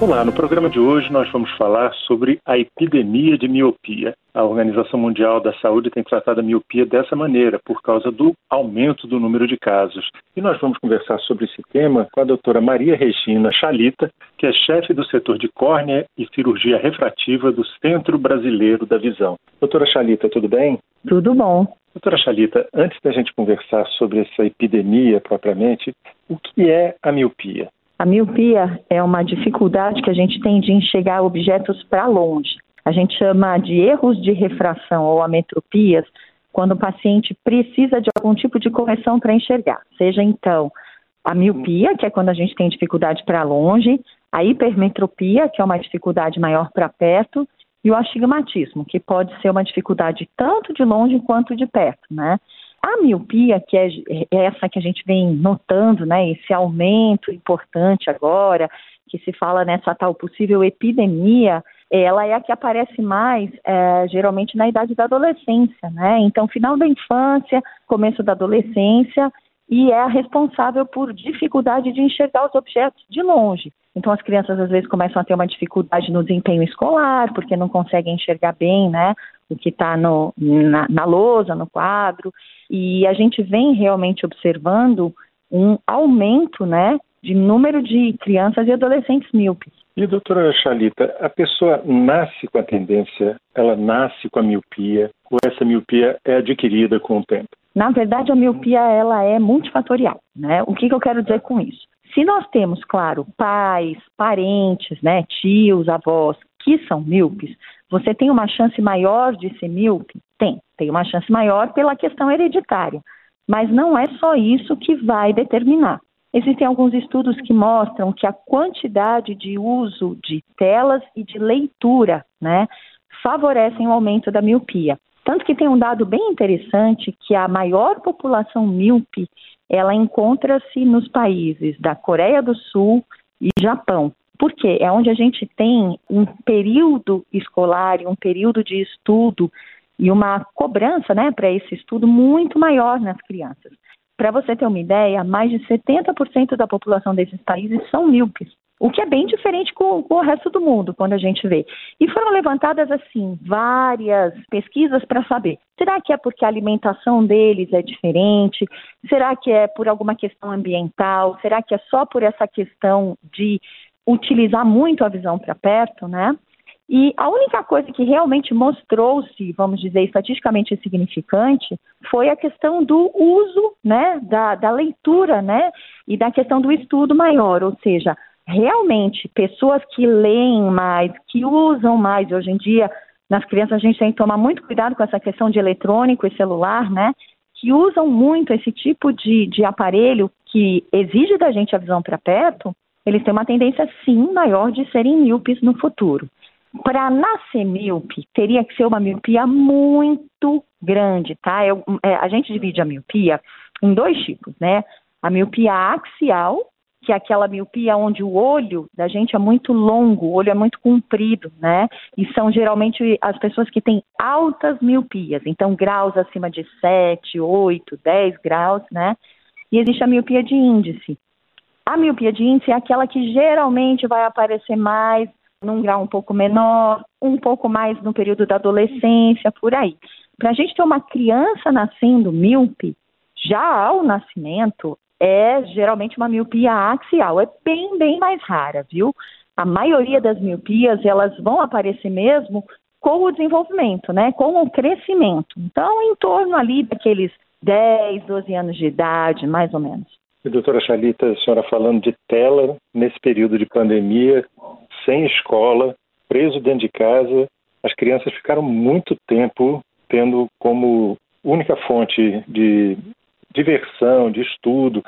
Olá, no programa de hoje nós vamos falar sobre a epidemia de miopia. A Organização Mundial da Saúde tem tratado a miopia dessa maneira, por causa do aumento do número de casos. E nós vamos conversar sobre esse tema com a doutora Maria Regina Chalita, que é chefe do setor de córnea e cirurgia refrativa do Centro Brasileiro da Visão. Doutora Chalita, tudo bem? Tudo bom. Doutora Chalita, antes da gente conversar sobre essa epidemia propriamente, o que é a miopia? A miopia é uma dificuldade que a gente tem de enxergar objetos para longe. A gente chama de erros de refração ou ametropias quando o paciente precisa de algum tipo de correção para enxergar. Seja então a miopia, que é quando a gente tem dificuldade para longe, a hipermetropia, que é uma dificuldade maior para perto, e o astigmatismo, que pode ser uma dificuldade tanto de longe quanto de perto, né? A miopia, que é, é essa que a gente vem notando, né, esse aumento importante agora, que se fala nessa tal possível epidemia, ela é a que aparece mais é, geralmente na idade da adolescência, né? Então, final da infância, começo da adolescência, e é responsável por dificuldade de enxergar os objetos de longe. Então, as crianças às vezes começam a ter uma dificuldade no desempenho escolar, porque não conseguem enxergar bem, né? O que está na, na lousa, no quadro. E a gente vem realmente observando um aumento, né? De número de crianças e adolescentes míopes. E, doutora Chalita, a pessoa nasce com a tendência, ela nasce com a miopia, ou essa miopia é adquirida com o tempo? Na verdade, a miopia ela é multifatorial, né? O que, que eu quero dizer com isso? Se nós temos, claro, pais, parentes, né, tios, avós que são míopes, você tem uma chance maior de ser míope? Tem, tem uma chance maior pela questão hereditária. Mas não é só isso que vai determinar. Existem alguns estudos que mostram que a quantidade de uso de telas e de leitura, né, favorecem o aumento da miopia. Tanto que tem um dado bem interessante que a maior população míope, ela encontra-se nos países da Coreia do Sul e Japão. Por quê? É onde a gente tem um período escolar, um período de estudo e uma cobrança né, para esse estudo muito maior nas crianças. Para você ter uma ideia, mais de 70% da população desses países são míopes o que é bem diferente com, com, o resto do mundo, quando a gente vê. E foram levantadas, assim, várias pesquisas para saber: será que é porque a alimentação deles é diferente? Será que é por alguma questão ambiental? Será que é só por essa questão de utilizar muito a visão para perto, né? E a única coisa que realmente mostrou-se, vamos dizer, estatisticamente significante, foi a questão do uso, né, da, da leitura, né, e da questão do estudo maior, ou seja, realmente pessoas que leem mais, que usam mais, hoje em dia, nas crianças a gente tem que tomar muito cuidado com essa questão de eletrônico e celular, né? Que usam muito esse tipo de, de aparelho que exige da gente a visão para perto, eles têm uma tendência sim maior de serem míopes no futuro. Para nascer míope, teria que ser uma miopia muito grande, tá? Eu, é, a gente divide a miopia em dois tipos, né? A miopia axial, que é aquela miopia onde o olho da gente é muito longo, o olho é muito comprido, né? E são geralmente as pessoas que têm altas miopias, então graus acima de 7, 8, 10 graus, né? E existe a miopia de índice. A miopia de índice é aquela que geralmente vai aparecer mais num grau um pouco menor, um pouco mais no período da adolescência, por aí. Para a gente ter uma criança nascendo míope, já ao nascimento, é geralmente uma miopia axial. É bem, bem mais rara, viu? A maioria das miopias, elas vão aparecer mesmo com o desenvolvimento, né? Com o crescimento. Então, em torno ali daqueles 10, 12 anos de idade, mais ou menos. E, doutora Chalita, a senhora falando de tela nesse período de pandemia, sem escola, preso dentro de casa, as crianças ficaram muito tempo tendo como única fonte de diversão, de estudo,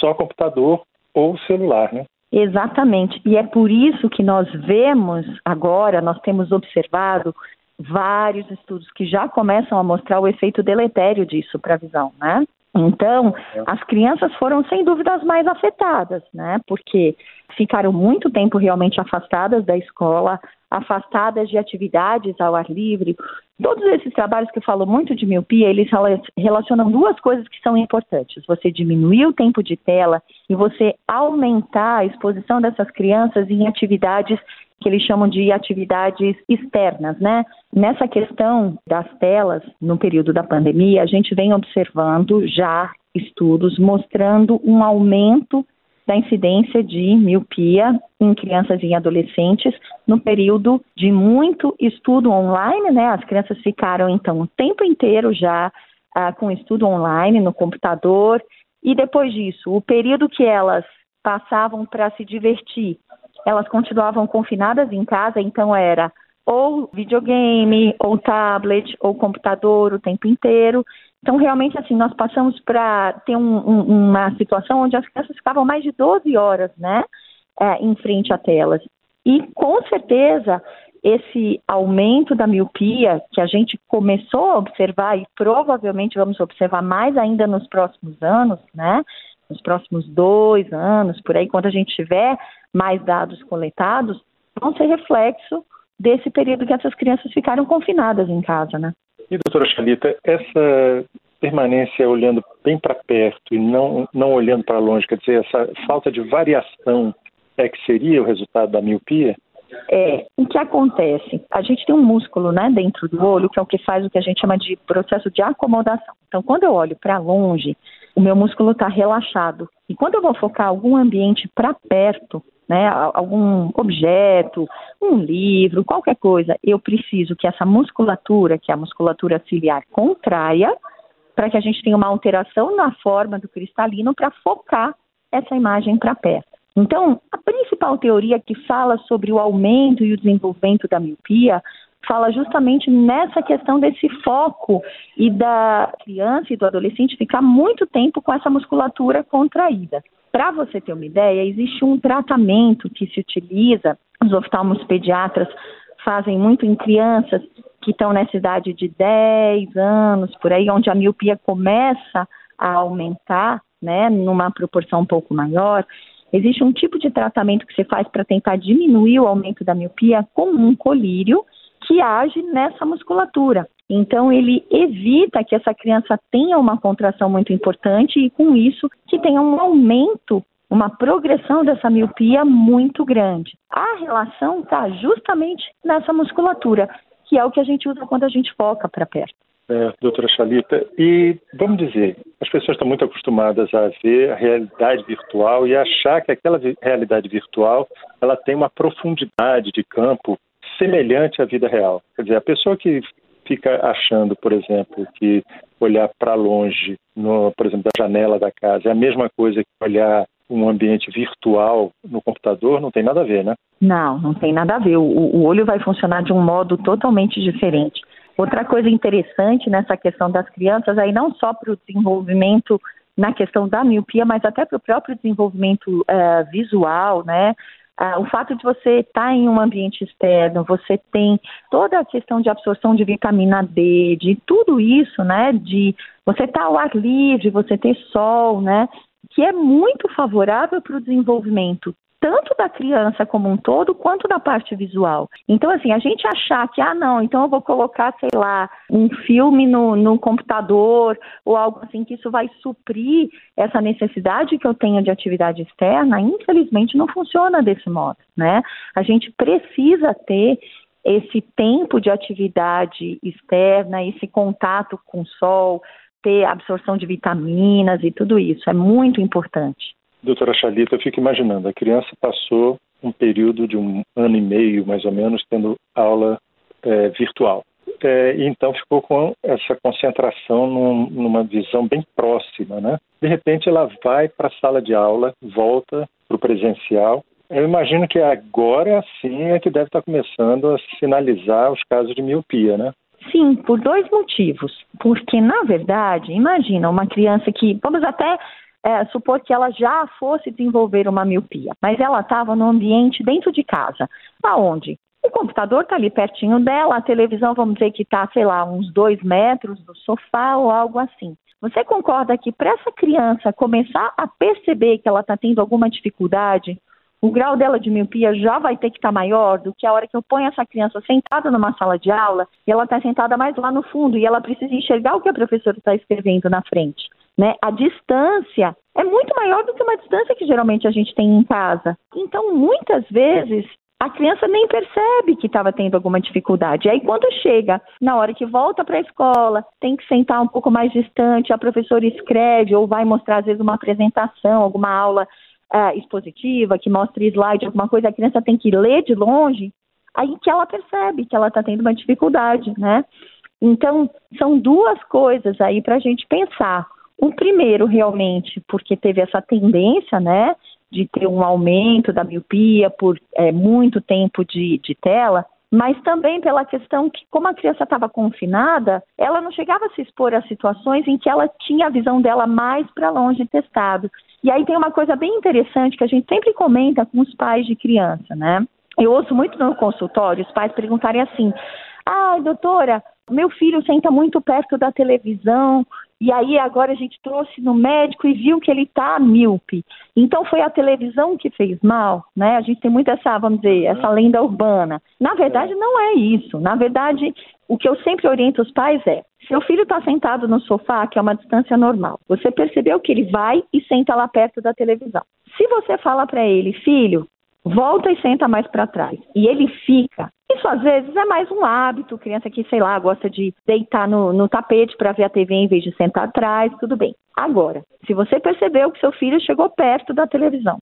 só computador ou celular, né? Exatamente. E é por isso que nós vemos agora, nós temos observado vários estudos que já começam a mostrar o efeito deletério disso para a visão, né? Então, é. as crianças foram sem dúvida as mais afetadas, né? Porque ficaram muito tempo realmente afastadas da escola, afastadas de atividades ao ar livre. Todos esses trabalhos que eu falo muito de miopia, eles relacionam duas coisas que são importantes. Você diminuir o tempo de tela e você aumentar a exposição dessas crianças em atividades que eles chamam de atividades externas, né? Nessa questão das telas, no período da pandemia, a gente vem observando já estudos mostrando um aumento da incidência de miopia em crianças e adolescentes no período de muito estudo online, né? As crianças ficaram então o tempo inteiro já ah, com estudo online no computador e depois disso, o período que elas passavam para se divertir, elas continuavam confinadas em casa, então era ou videogame, ou tablet, ou computador o tempo inteiro. Então, realmente, assim, nós passamos para ter um, um, uma situação onde as crianças ficavam mais de 12 horas, né, é, em frente a telas. E, com certeza, esse aumento da miopia que a gente começou a observar e provavelmente vamos observar mais ainda nos próximos anos, né, nos próximos dois anos, por aí, quando a gente tiver mais dados coletados, vão ser reflexo desse período que essas crianças ficaram confinadas em casa, né? E, doutora Chalita, essa permanência olhando bem para perto e não, não olhando para longe, quer dizer, essa falta de variação é que seria o resultado da miopia? É, o que acontece? A gente tem um músculo né, dentro do olho, que é o que faz o que a gente chama de processo de acomodação. Então, quando eu olho para longe, o meu músculo está relaxado. E quando eu vou focar algum ambiente para perto, né, algum objeto, um livro, qualquer coisa, eu preciso que essa musculatura, que é a musculatura ciliar, contraia para que a gente tenha uma alteração na forma do cristalino para focar essa imagem para perto. Então, a principal teoria que fala sobre o aumento e o desenvolvimento da miopia fala justamente nessa questão desse foco e da criança e do adolescente ficar muito tempo com essa musculatura contraída. Para você ter uma ideia, existe um tratamento que se utiliza, os oftalmos pediatras fazem muito em crianças que estão nessa idade de 10 anos, por aí, onde a miopia começa a aumentar, né, numa proporção um pouco maior. Existe um tipo de tratamento que você faz para tentar diminuir o aumento da miopia com um colírio que age nessa musculatura. Então, ele evita que essa criança tenha uma contração muito importante e, com isso, que tenha um aumento, uma progressão dessa miopia muito grande. A relação está justamente nessa musculatura, que é o que a gente usa quando a gente foca para perto. É, doutora Chalita, e vamos dizer, as pessoas estão muito acostumadas a ver a realidade virtual e achar que aquela realidade virtual ela tem uma profundidade de campo semelhante à vida real. Quer dizer, a pessoa que fica achando, por exemplo, que olhar para longe, no, por exemplo, da janela da casa, é a mesma coisa que olhar um ambiente virtual no computador, não tem nada a ver, né? Não, não tem nada a ver. O, o olho vai funcionar de um modo totalmente diferente. Outra coisa interessante nessa questão das crianças, aí não só para o desenvolvimento na questão da miopia, mas até para o próprio desenvolvimento uh, visual, né? Ah, o fato de você estar em um ambiente externo, você tem toda a questão de absorção de vitamina D, de tudo isso, né? De você estar tá ao ar livre, você ter sol, né? Que é muito favorável para o desenvolvimento tanto da criança como um todo, quanto da parte visual. Então, assim, a gente achar que, ah, não, então eu vou colocar, sei lá, um filme no, no computador ou algo assim, que isso vai suprir essa necessidade que eu tenho de atividade externa, infelizmente não funciona desse modo, né? A gente precisa ter esse tempo de atividade externa, esse contato com o sol, ter absorção de vitaminas e tudo isso. É muito importante. Doutora Chalita, eu fico imaginando, a criança passou um período de um ano e meio, mais ou menos, tendo aula é, virtual. É, então ficou com essa concentração num, numa visão bem próxima, né? De repente ela vai para a sala de aula, volta para o presencial. Eu imagino que agora sim é que deve estar começando a sinalizar os casos de miopia, né? Sim, por dois motivos. Porque, na verdade, imagina uma criança que, vamos até é, supor que ela já fosse desenvolver uma miopia, mas ela estava no ambiente dentro de casa. Aonde? O computador está ali pertinho dela, a televisão, vamos dizer que está, sei lá, uns dois metros do sofá ou algo assim. Você concorda que para essa criança começar a perceber que ela está tendo alguma dificuldade, o grau dela de miopia já vai ter que estar tá maior do que a hora que eu ponho essa criança sentada numa sala de aula e ela está sentada mais lá no fundo e ela precisa enxergar o que a professora está escrevendo na frente. Né? A distância é muito maior do que uma distância que geralmente a gente tem em casa. Então, muitas vezes, a criança nem percebe que estava tendo alguma dificuldade. Aí, quando chega na hora que volta para a escola, tem que sentar um pouco mais distante, a professora escreve ou vai mostrar, às vezes, uma apresentação, alguma aula uh, expositiva, que mostre slide, alguma coisa, a criança tem que ler de longe, aí que ela percebe que ela está tendo uma dificuldade, né? Então, são duas coisas aí para a gente pensar. O primeiro, realmente, porque teve essa tendência, né, de ter um aumento da miopia por é, muito tempo de, de tela, mas também pela questão que, como a criança estava confinada, ela não chegava a se expor a situações em que ela tinha a visão dela mais para longe testado. E aí tem uma coisa bem interessante que a gente sempre comenta com os pais de criança, né? Eu ouço muito no consultório os pais perguntarem assim: ah, doutora, meu filho senta muito perto da televisão e aí agora a gente trouxe no médico e viu que ele está míope. Então foi a televisão que fez mal, né? A gente tem muito essa, vamos dizer, essa lenda urbana. Na verdade não é isso. Na verdade, o que eu sempre oriento os pais é: seu filho está sentado no sofá, que é uma distância normal. Você percebeu que ele vai e senta lá perto da televisão. Se você fala para ele, filho, volta e senta mais para trás, e ele fica, isso às vezes é mais um hábito, criança que, sei lá, gosta de deitar no, no tapete para ver a TV em vez de sentar atrás, tudo bem. Agora, se você percebeu que seu filho chegou perto da televisão,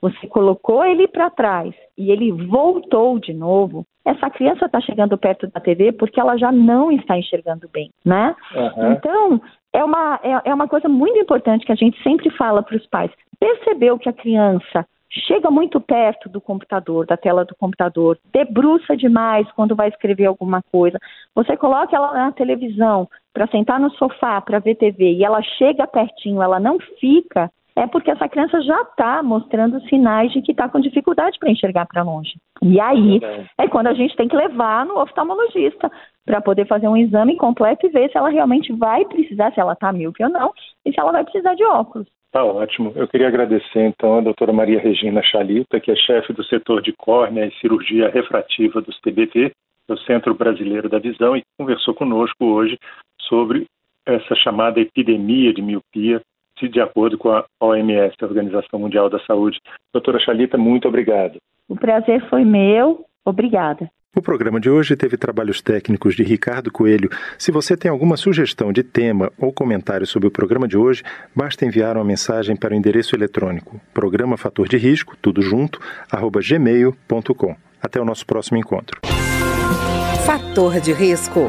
você colocou ele para trás e ele voltou de novo, essa criança está chegando perto da TV porque ela já não está enxergando bem, né? Uhum. Então, é uma, é, é uma coisa muito importante que a gente sempre fala para os pais. Percebeu que a criança chega muito perto do computador, da tela do computador, debruça demais quando vai escrever alguma coisa. Você coloca ela na televisão para sentar no sofá para ver TV e ela chega pertinho, ela não fica, é porque essa criança já está mostrando sinais de que está com dificuldade para enxergar para longe. E aí é quando a gente tem que levar no oftalmologista para poder fazer um exame completo e ver se ela realmente vai precisar, se ela está míope ou não, e se ela vai precisar de óculos. Tá ótimo. Eu queria agradecer então a doutora Maria Regina Chalita, que é chefe do setor de córnea e cirurgia refrativa dos TBT, do Centro Brasileiro da Visão, e conversou conosco hoje sobre essa chamada epidemia de miopia, de acordo com a OMS, a Organização Mundial da Saúde. Doutora Chalita, muito obrigado. O prazer foi meu. Obrigada. O programa de hoje teve trabalhos técnicos de Ricardo Coelho. Se você tem alguma sugestão de tema ou comentário sobre o programa de hoje, basta enviar uma mensagem para o endereço eletrônico programa fator de risco, tudo junto, arroba gmail.com. Até o nosso próximo encontro. Fator de risco,